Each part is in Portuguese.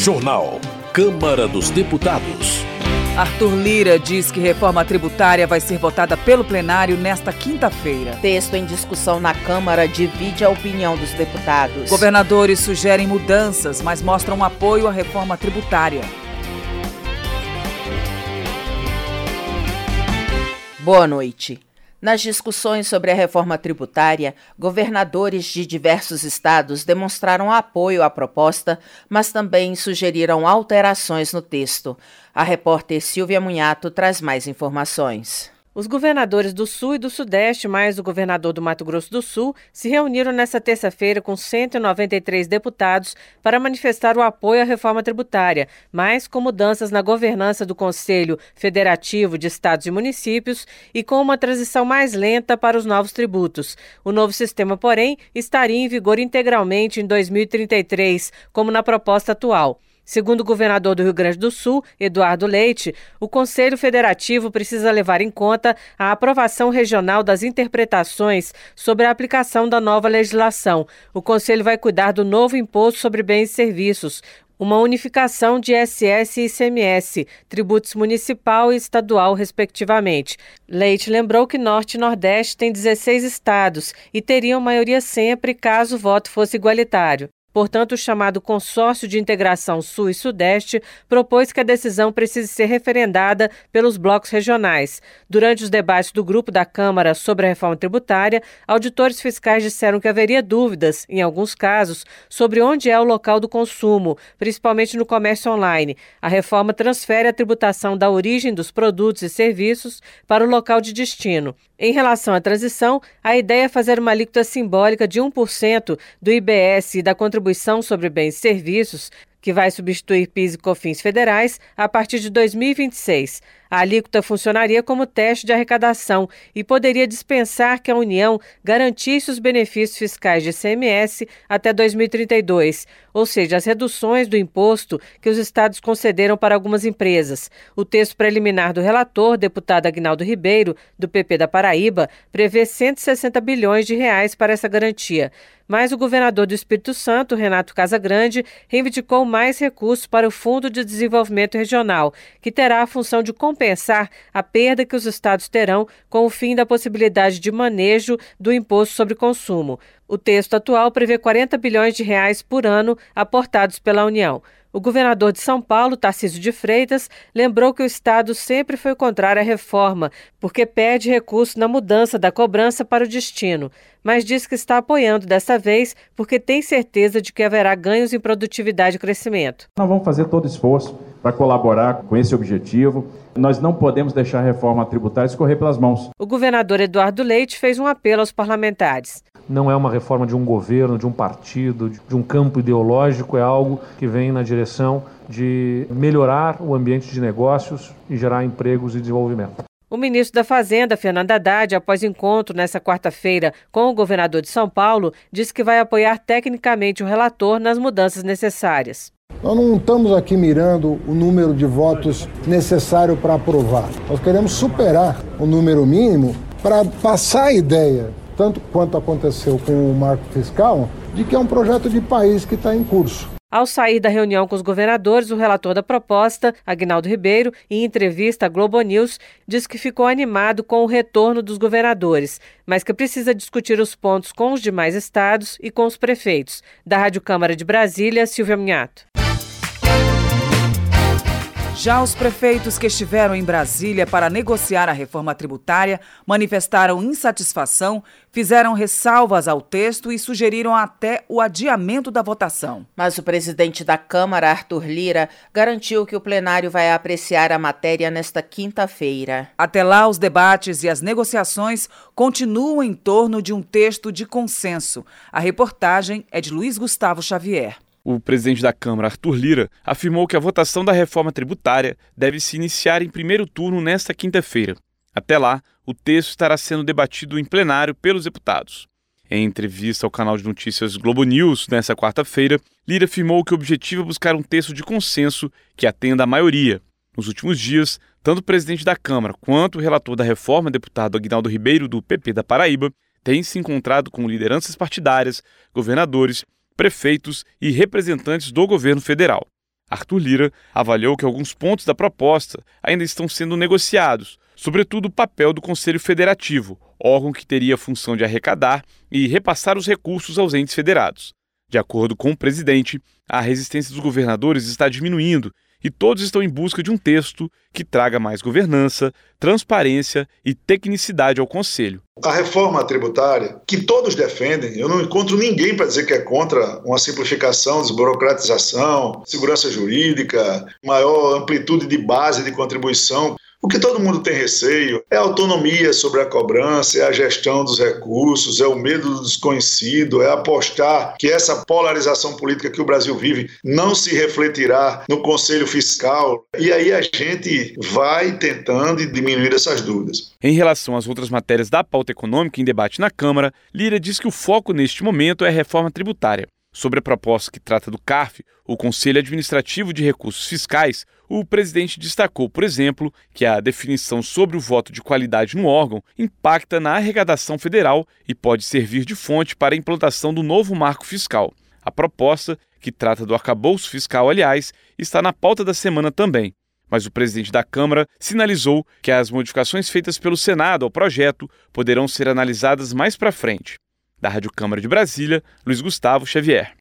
Jornal. Câmara dos Deputados. Arthur Lira diz que reforma tributária vai ser votada pelo plenário nesta quinta-feira. Texto em discussão na Câmara divide a opinião dos deputados. Governadores sugerem mudanças, mas mostram apoio à reforma tributária. Boa noite. Nas discussões sobre a reforma tributária, governadores de diversos estados demonstraram apoio à proposta, mas também sugeriram alterações no texto. A repórter Silvia Munhato traz mais informações. Os governadores do Sul e do Sudeste, mais o governador do Mato Grosso do Sul, se reuniram nesta terça-feira com 193 deputados para manifestar o apoio à reforma tributária, mas com mudanças na governança do Conselho Federativo de Estados e Municípios e com uma transição mais lenta para os novos tributos. O novo sistema, porém, estaria em vigor integralmente em 2033, como na proposta atual. Segundo o governador do Rio Grande do Sul, Eduardo Leite, o Conselho Federativo precisa levar em conta a aprovação regional das interpretações sobre a aplicação da nova legislação. O Conselho vai cuidar do novo imposto sobre bens e serviços, uma unificação de SS e ICMS, tributos municipal e estadual, respectivamente. Leite lembrou que Norte e Nordeste têm 16 estados e teriam maioria sempre caso o voto fosse igualitário. Portanto, o chamado Consórcio de Integração Sul e Sudeste propôs que a decisão precise ser referendada pelos blocos regionais. Durante os debates do grupo da Câmara sobre a reforma tributária, auditores fiscais disseram que haveria dúvidas, em alguns casos, sobre onde é o local do consumo, principalmente no comércio online. A reforma transfere a tributação da origem dos produtos e serviços para o local de destino. Em relação à transição, a ideia é fazer uma alíquota simbólica de 1% do IBS e da contribuição sobre bens e serviços que vai substituir PIS e COFINS federais a partir de 2026. A alíquota funcionaria como teste de arrecadação e poderia dispensar que a União garantisse os benefícios fiscais de ICMS até 2032, ou seja, as reduções do imposto que os estados concederam para algumas empresas. O texto preliminar do relator, deputado Agnaldo Ribeiro, do PP da Paraíba, prevê 160 bilhões de reais para essa garantia. Mas o governador do Espírito Santo, Renato Casagrande, reivindicou mais recursos para o Fundo de Desenvolvimento Regional, que terá a função de compensar a perda que os estados terão com o fim da possibilidade de manejo do imposto sobre consumo. O texto atual prevê 40 bilhões de reais por ano aportados pela União. O governador de São Paulo, Tarcísio de Freitas, lembrou que o Estado sempre foi contrário à reforma, porque pede recurso na mudança da cobrança para o destino, mas diz que está apoiando dessa vez porque tem certeza de que haverá ganhos em produtividade e crescimento. Nós vamos fazer todo esforço para colaborar com esse objetivo. Nós não podemos deixar a reforma tributária escorrer pelas mãos. O governador Eduardo Leite fez um apelo aos parlamentares. Não é uma reforma de um governo, de um partido, de um campo ideológico, é algo que vem na direção de melhorar o ambiente de negócios e gerar empregos e desenvolvimento. O ministro da Fazenda, Fernando Haddad, após encontro nesta quarta-feira com o governador de São Paulo, disse que vai apoiar tecnicamente o relator nas mudanças necessárias. Nós não estamos aqui mirando o número de votos necessário para aprovar. Nós queremos superar o número mínimo para passar a ideia, tanto quanto aconteceu com o marco fiscal, de que é um projeto de país que está em curso. Ao sair da reunião com os governadores, o relator da proposta, Agnaldo Ribeiro, em entrevista à Globo News, diz que ficou animado com o retorno dos governadores, mas que precisa discutir os pontos com os demais estados e com os prefeitos. Da Rádio Câmara de Brasília, Silvia Minhato. Já os prefeitos que estiveram em Brasília para negociar a reforma tributária manifestaram insatisfação, fizeram ressalvas ao texto e sugeriram até o adiamento da votação. Mas o presidente da Câmara, Arthur Lira, garantiu que o plenário vai apreciar a matéria nesta quinta-feira. Até lá, os debates e as negociações continuam em torno de um texto de consenso. A reportagem é de Luiz Gustavo Xavier. O presidente da Câmara, Arthur Lira, afirmou que a votação da reforma tributária deve se iniciar em primeiro turno nesta quinta-feira. Até lá, o texto estará sendo debatido em plenário pelos deputados. Em entrevista ao canal de notícias Globo News nesta quarta-feira, Lira afirmou que o objetivo é buscar um texto de consenso que atenda a maioria. Nos últimos dias, tanto o presidente da Câmara quanto o relator da reforma, deputado Aguinaldo Ribeiro, do PP da Paraíba, têm se encontrado com lideranças partidárias, governadores prefeitos e representantes do governo federal. Arthur Lira avaliou que alguns pontos da proposta ainda estão sendo negociados, sobretudo o papel do Conselho Federativo, órgão que teria a função de arrecadar e repassar os recursos aos entes federados. De acordo com o presidente, a resistência dos governadores está diminuindo e todos estão em busca de um texto que traga mais governança, transparência e tecnicidade ao Conselho. A reforma tributária, que todos defendem, eu não encontro ninguém para dizer que é contra uma simplificação, desburocratização, segurança jurídica, maior amplitude de base de contribuição. O que todo mundo tem receio é a autonomia sobre a cobrança, é a gestão dos recursos, é o medo do desconhecido, é apostar que essa polarização política que o Brasil vive não se refletirá no Conselho Fiscal. E aí a gente vai tentando diminuir essas dúvidas. Em relação às outras matérias da pauta econômica em debate na Câmara, Lira diz que o foco neste momento é a reforma tributária. Sobre a proposta que trata do CARF, o Conselho Administrativo de Recursos Fiscais, o presidente destacou, por exemplo, que a definição sobre o voto de qualidade no órgão impacta na arrecadação federal e pode servir de fonte para a implantação do novo marco fiscal. A proposta, que trata do arcabouço fiscal, aliás, está na pauta da semana também. Mas o presidente da Câmara sinalizou que as modificações feitas pelo Senado ao projeto poderão ser analisadas mais para frente. Da Rádio Câmara de Brasília, Luiz Gustavo Xavier.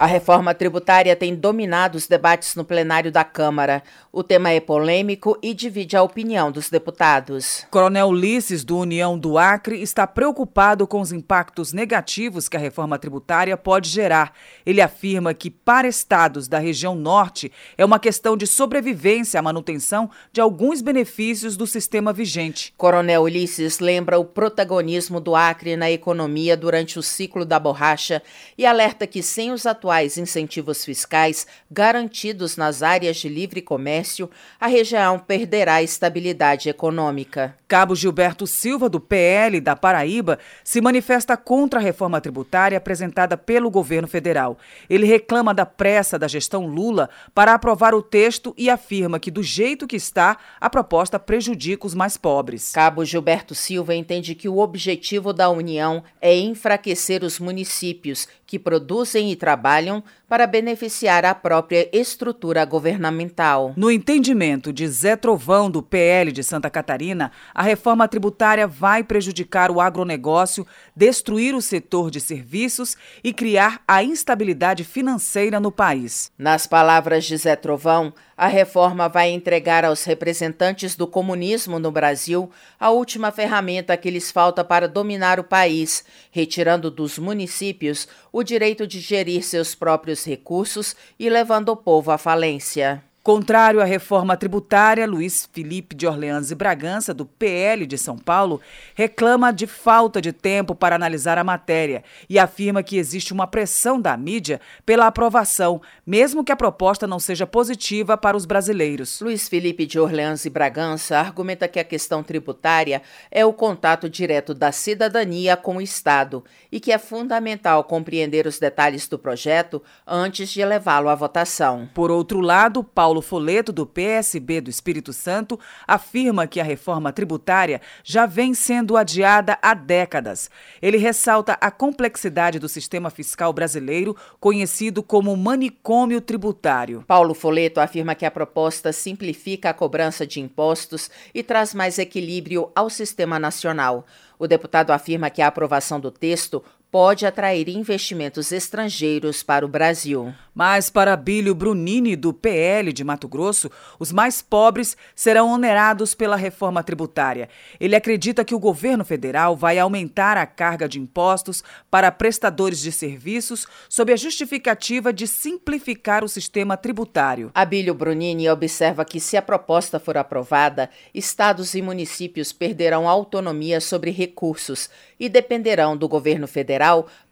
A reforma tributária tem dominado os debates no plenário da Câmara. O tema é polêmico e divide a opinião dos deputados. Coronel Ulisses, do União do Acre, está preocupado com os impactos negativos que a reforma tributária pode gerar. Ele afirma que, para estados da região norte, é uma questão de sobrevivência a manutenção de alguns benefícios do sistema vigente. Coronel Ulisses lembra o protagonismo do Acre na economia durante o ciclo da borracha e alerta que, sem os atuais atuais incentivos fiscais garantidos nas áreas de livre comércio, a região perderá estabilidade econômica. Cabo Gilberto Silva, do PL da Paraíba, se manifesta contra a reforma tributária apresentada pelo governo federal. Ele reclama da pressa da gestão Lula para aprovar o texto e afirma que, do jeito que está, a proposta prejudica os mais pobres. Cabo Gilberto Silva entende que o objetivo da União é enfraquecer os municípios que produzem e trabalham para beneficiar a própria estrutura governamental. No entendimento de Zé Trovão, do PL de Santa Catarina, a reforma tributária vai prejudicar o agronegócio, destruir o setor de serviços e criar a instabilidade financeira no país. Nas palavras de Zé Trovão, a reforma vai entregar aos representantes do comunismo no Brasil a última ferramenta que lhes falta para dominar o país, retirando dos municípios o direito de gerir seus próprios recursos e levando o povo à falência. Contrário à reforma tributária, Luiz Felipe de Orleans e Bragança, do PL de São Paulo, reclama de falta de tempo para analisar a matéria e afirma que existe uma pressão da mídia pela aprovação, mesmo que a proposta não seja positiva para os brasileiros. Luiz Felipe de Orleans e Bragança argumenta que a questão tributária é o contato direto da cidadania com o Estado e que é fundamental compreender os detalhes do projeto antes de levá-lo à votação. Por outro lado, Paulo Paulo Foleto, do PSB do Espírito Santo, afirma que a reforma tributária já vem sendo adiada há décadas. Ele ressalta a complexidade do sistema fiscal brasileiro, conhecido como manicômio tributário. Paulo Foleto afirma que a proposta simplifica a cobrança de impostos e traz mais equilíbrio ao sistema nacional. O deputado afirma que a aprovação do texto pode atrair investimentos estrangeiros para o Brasil. Mas para Bílio Brunini, do PL de Mato Grosso, os mais pobres serão onerados pela reforma tributária. Ele acredita que o governo federal vai aumentar a carga de impostos para prestadores de serviços sob a justificativa de simplificar o sistema tributário. Abílio Brunini observa que, se a proposta for aprovada, estados e municípios perderão autonomia sobre recursos e dependerão do governo federal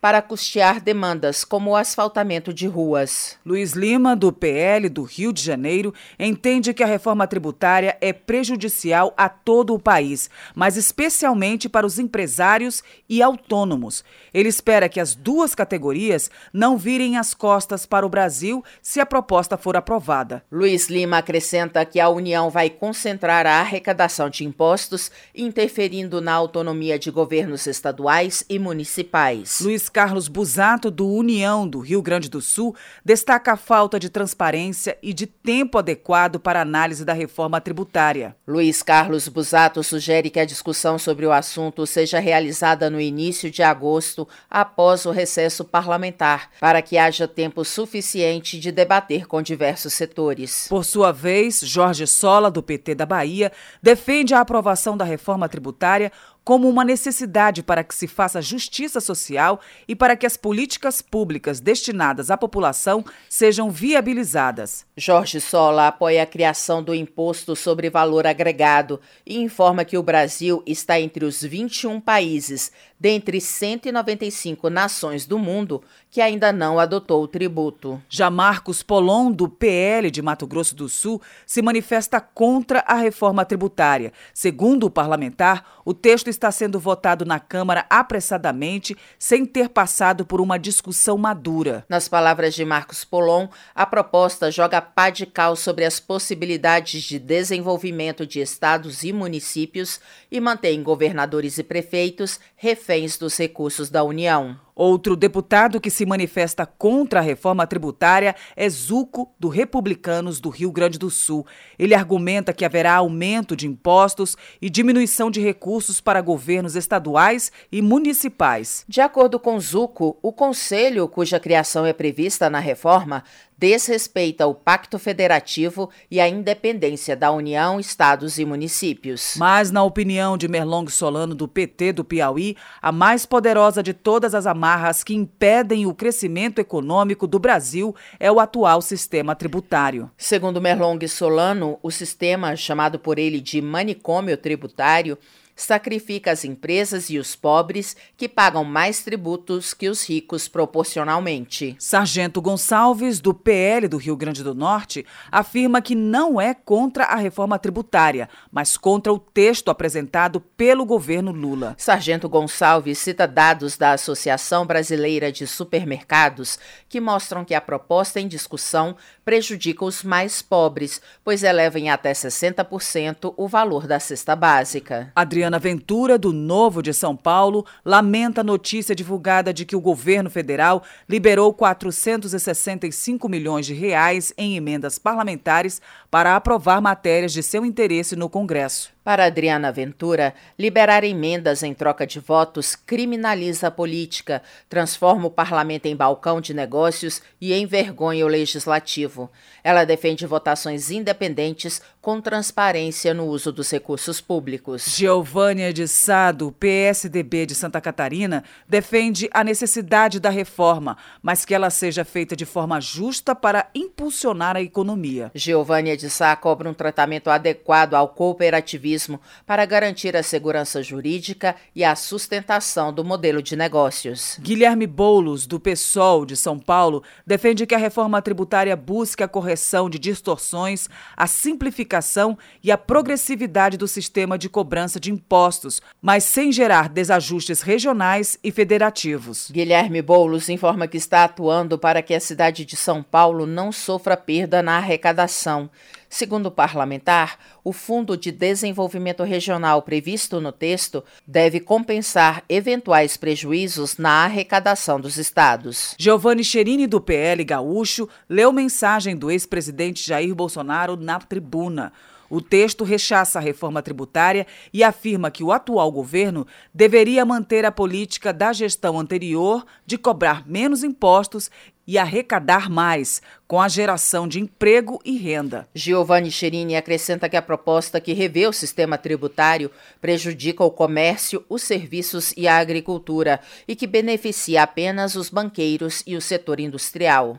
para custear demandas como o asfaltamento de ruas. Luiz Lima, do PL do Rio de Janeiro, entende que a reforma tributária é prejudicial a todo o país, mas especialmente para os empresários e autônomos. Ele espera que as duas categorias não virem as costas para o Brasil se a proposta for aprovada. Luiz Lima acrescenta que a União vai concentrar a arrecadação de impostos, interferindo na autonomia de governos estaduais e municipais. Luiz Carlos Busato, do União do Rio Grande do Sul, destaca a falta de transparência e de tempo adequado para análise da reforma tributária. Luiz Carlos Busato sugere que a discussão sobre o assunto seja realizada no início de agosto, após o recesso parlamentar, para que haja tempo suficiente de debater com diversos setores. Por sua vez, Jorge Sola, do PT da Bahia, defende a aprovação da reforma tributária como uma necessidade para que se faça justiça social e para que as políticas públicas destinadas à população sejam viabilizadas. Jorge Sola apoia a criação do Imposto sobre Valor Agregado e informa que o Brasil está entre os 21 países, dentre 195 nações do mundo, que ainda não adotou o tributo. Já Marcos Polon, do PL de Mato Grosso do Sul, se manifesta contra a reforma tributária. Segundo o parlamentar, o texto está sendo votado na Câmara apressadamente, sem ter passado por uma discussão madura. Nas palavras de Marcos Polon, a proposta joga pá de cal sobre as possibilidades de desenvolvimento de estados e municípios e mantém governadores e prefeitos reféns dos recursos da União. Outro deputado que se manifesta contra a reforma tributária é Zuco, do Republicanos do Rio Grande do Sul. Ele argumenta que haverá aumento de impostos e diminuição de recursos para governos estaduais e municipais. De acordo com Zuco, o conselho, cuja criação é prevista na reforma, desrespeita o Pacto Federativo e a independência da União, estados e municípios. Mas, na opinião de Merlong Solano, do PT do Piauí, a mais poderosa de todas as amarras que impedem o crescimento econômico do Brasil é o atual sistema tributário. Segundo Merlong Solano, o sistema, chamado por ele de manicômio tributário, sacrifica as empresas e os pobres que pagam mais tributos que os ricos proporcionalmente. Sargento Gonçalves, do PL do Rio Grande do Norte, afirma que não é contra a reforma tributária, mas contra o texto apresentado pelo governo Lula. Sargento Gonçalves cita dados da Associação Brasileira de Supermercados que mostram que a proposta em discussão prejudica os mais pobres, pois eleva em até 60% o valor da cesta básica. Adriana Ventura, do Novo de São Paulo, lamenta a notícia divulgada de que o governo federal liberou 465 milhões de reais em emendas parlamentares para aprovar matérias de seu interesse no Congresso. Para Adriana Ventura, liberar emendas em troca de votos criminaliza a política, transforma o parlamento em balcão de negócios e envergonha o legislativo. Ela defende votações independentes com transparência no uso dos recursos públicos. Giovânia de Sado, PSDB de Santa Catarina, defende a necessidade da reforma, mas que ela seja feita de forma justa para impulsionar a economia. Giovânia de Sá cobra um tratamento adequado ao cooperativismo para garantir a segurança jurídica e a sustentação do modelo de negócios. Guilherme Boulos, do PSOL de São Paulo, defende que a reforma tributária busque a correção de distorções, a simplificação e a progressividade do sistema de cobrança de impostos, mas sem gerar desajustes regionais e federativos. Guilherme Boulos informa que está atuando para que a cidade de São Paulo não sofra perda na arrecadação. Segundo o parlamentar, o Fundo de Desenvolvimento Regional previsto no texto deve compensar eventuais prejuízos na arrecadação dos estados. Giovanni Cherini, do PL Gaúcho, leu mensagem do ex-presidente Jair Bolsonaro na tribuna. O texto rechaça a reforma tributária e afirma que o atual governo deveria manter a política da gestão anterior de cobrar menos impostos e arrecadar mais, com a geração de emprego e renda. Giovanni Cherini acrescenta que a proposta que revê o sistema tributário prejudica o comércio, os serviços e a agricultura e que beneficia apenas os banqueiros e o setor industrial.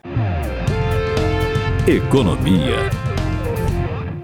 Economia.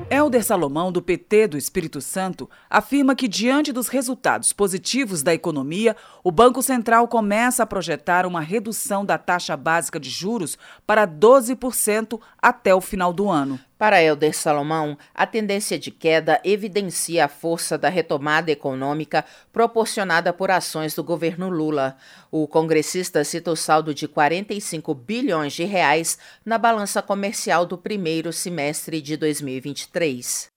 Helder Salomão, do PT do Espírito Santo, afirma que, diante dos resultados positivos da economia, o Banco Central começa a projetar uma redução da taxa básica de juros para 12% até o final do ano. Para Helder Salomão, a tendência de queda evidencia a força da retomada econômica proporcionada por ações do governo Lula. O congressista cita o saldo de 45 bilhões de reais na balança comercial do primeiro semestre de 2023.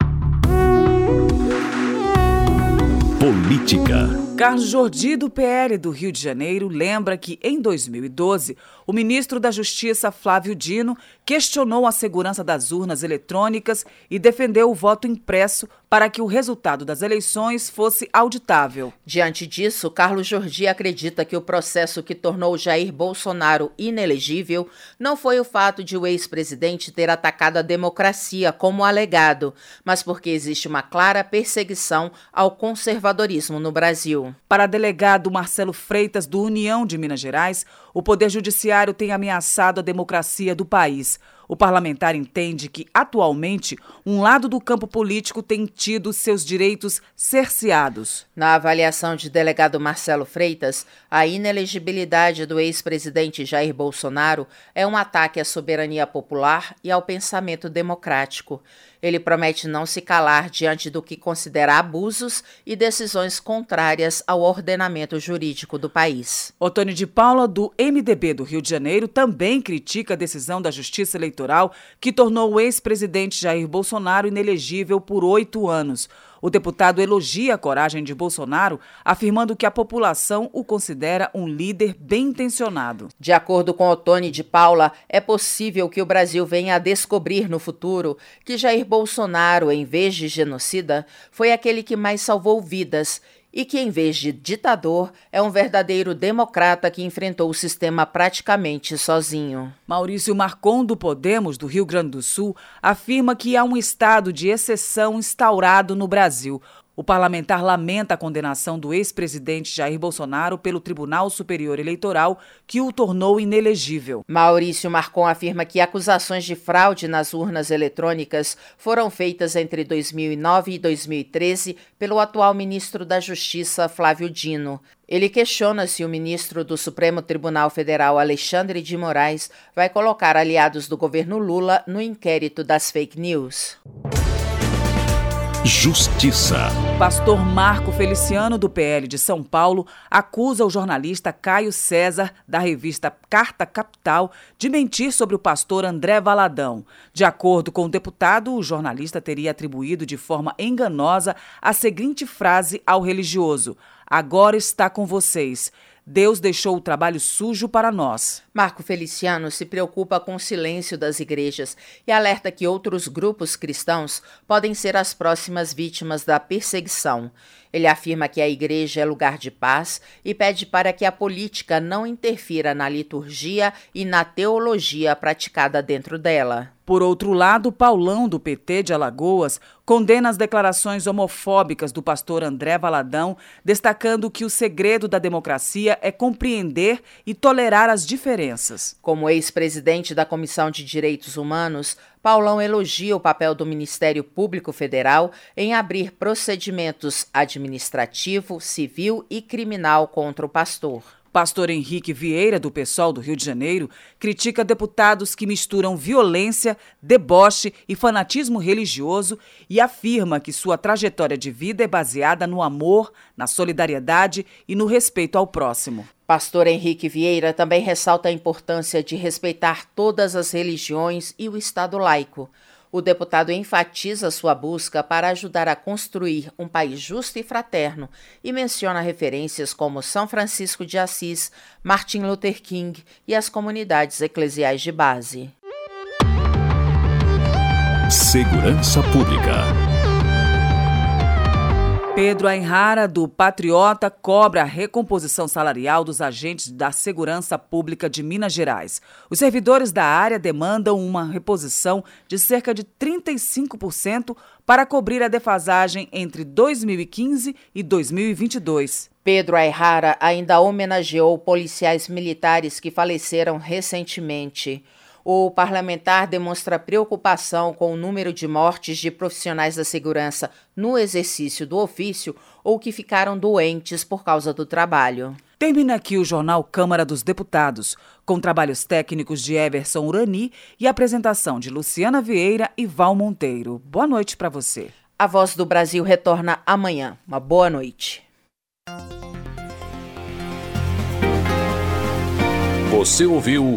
Política. Carlos Jordi, do PL do Rio de Janeiro, lembra que, em 2012, o ministro da Justiça, Flávio Dino, questionou a segurança das urnas eletrônicas e defendeu o voto impresso para que o resultado das eleições fosse auditável. Diante disso, Carlos Jordi acredita que o processo que tornou Jair Bolsonaro inelegível não foi o fato de o ex-presidente ter atacado a democracia como alegado, mas porque existe uma clara perseguição ao conservadorismo no Brasil. Para delegado Marcelo Freitas, do União de Minas Gerais, o Poder Judiciário tem ameaçado a democracia do país. O parlamentar entende que, atualmente, um lado do campo político tem tido seus direitos cerceados. Na avaliação de delegado Marcelo Freitas, a inelegibilidade do ex-presidente Jair Bolsonaro é um ataque à soberania popular e ao pensamento democrático. Ele promete não se calar diante do que considera abusos e decisões contrárias ao ordenamento jurídico do país. Otônio de Paula, do MDB do Rio de Janeiro, também critica a decisão da Justiça Eleitoral que tornou o ex-presidente Jair Bolsonaro inelegível por oito anos. O deputado elogia a coragem de Bolsonaro, afirmando que a população o considera um líder bem intencionado. De acordo com Otone de Paula, é possível que o Brasil venha a descobrir no futuro que Jair Bolsonaro, em vez de genocida, foi aquele que mais salvou vidas e que, em vez de ditador, é um verdadeiro democrata que enfrentou o sistema praticamente sozinho. Maurício Marcon, do Podemos, do Rio Grande do Sul, afirma que há um estado de exceção instaurado no Brasil. O parlamentar lamenta a condenação do ex-presidente Jair Bolsonaro pelo Tribunal Superior Eleitoral, que o tornou inelegível. Maurício Marcon afirma que acusações de fraude nas urnas eletrônicas foram feitas entre 2009 e 2013 pelo atual ministro da Justiça, Flávio Dino. Ele questiona se o ministro do Supremo Tribunal Federal, Alexandre de Moraes, vai colocar aliados do governo Lula no inquérito das fake news. Justiça. Pastor Marco Feliciano, do PL de São Paulo, acusa o jornalista Caio César, da revista Carta Capital, de mentir sobre o pastor André Valadão. De acordo com o deputado, o jornalista teria atribuído de forma enganosa a seguinte frase ao religioso: Agora está com vocês. Deus deixou o trabalho sujo para nós. Marco Feliciano se preocupa com o silêncio das igrejas e alerta que outros grupos cristãos podem ser as próximas vítimas da perseguição. Ele afirma que a igreja é lugar de paz e pede para que a política não interfira na liturgia e na teologia praticada dentro dela. Por outro lado, Paulão, do PT de Alagoas, condena as declarações homofóbicas do pastor André Valadão, destacando que o segredo da democracia é compreender e tolerar as diferenças. Como ex-presidente da Comissão de Direitos Humanos, Paulão elogia o papel do Ministério Público Federal em abrir procedimentos administrativo, civil e criminal contra o pastor. Pastor Henrique Vieira, do PSOL do Rio de Janeiro, critica deputados que misturam violência, deboche e fanatismo religioso e afirma que sua trajetória de vida é baseada no amor, na solidariedade e no respeito ao próximo. Pastor Henrique Vieira também ressalta a importância de respeitar todas as religiões e o Estado laico. O deputado enfatiza sua busca para ajudar a construir um país justo e fraterno e menciona referências como São Francisco de Assis, Martin Luther King e as comunidades eclesiais de base. Segurança Pública. Pedro Ainrara, do Patriota, cobra a recomposição salarial dos agentes da Segurança Pública de Minas Gerais. Os servidores da área demandam uma reposição de cerca de 35% para cobrir a defasagem entre 2015 e 2022. Pedro Ayrara ainda homenageou policiais militares que faleceram recentemente o parlamentar demonstra preocupação com o número de mortes de profissionais da segurança no exercício do ofício ou que ficaram doentes por causa do trabalho. Termina aqui o jornal Câmara dos Deputados, com trabalhos técnicos de Everson Urani e apresentação de Luciana Vieira e Val Monteiro. Boa noite para você. A Voz do Brasil retorna amanhã. Uma boa noite. Você ouviu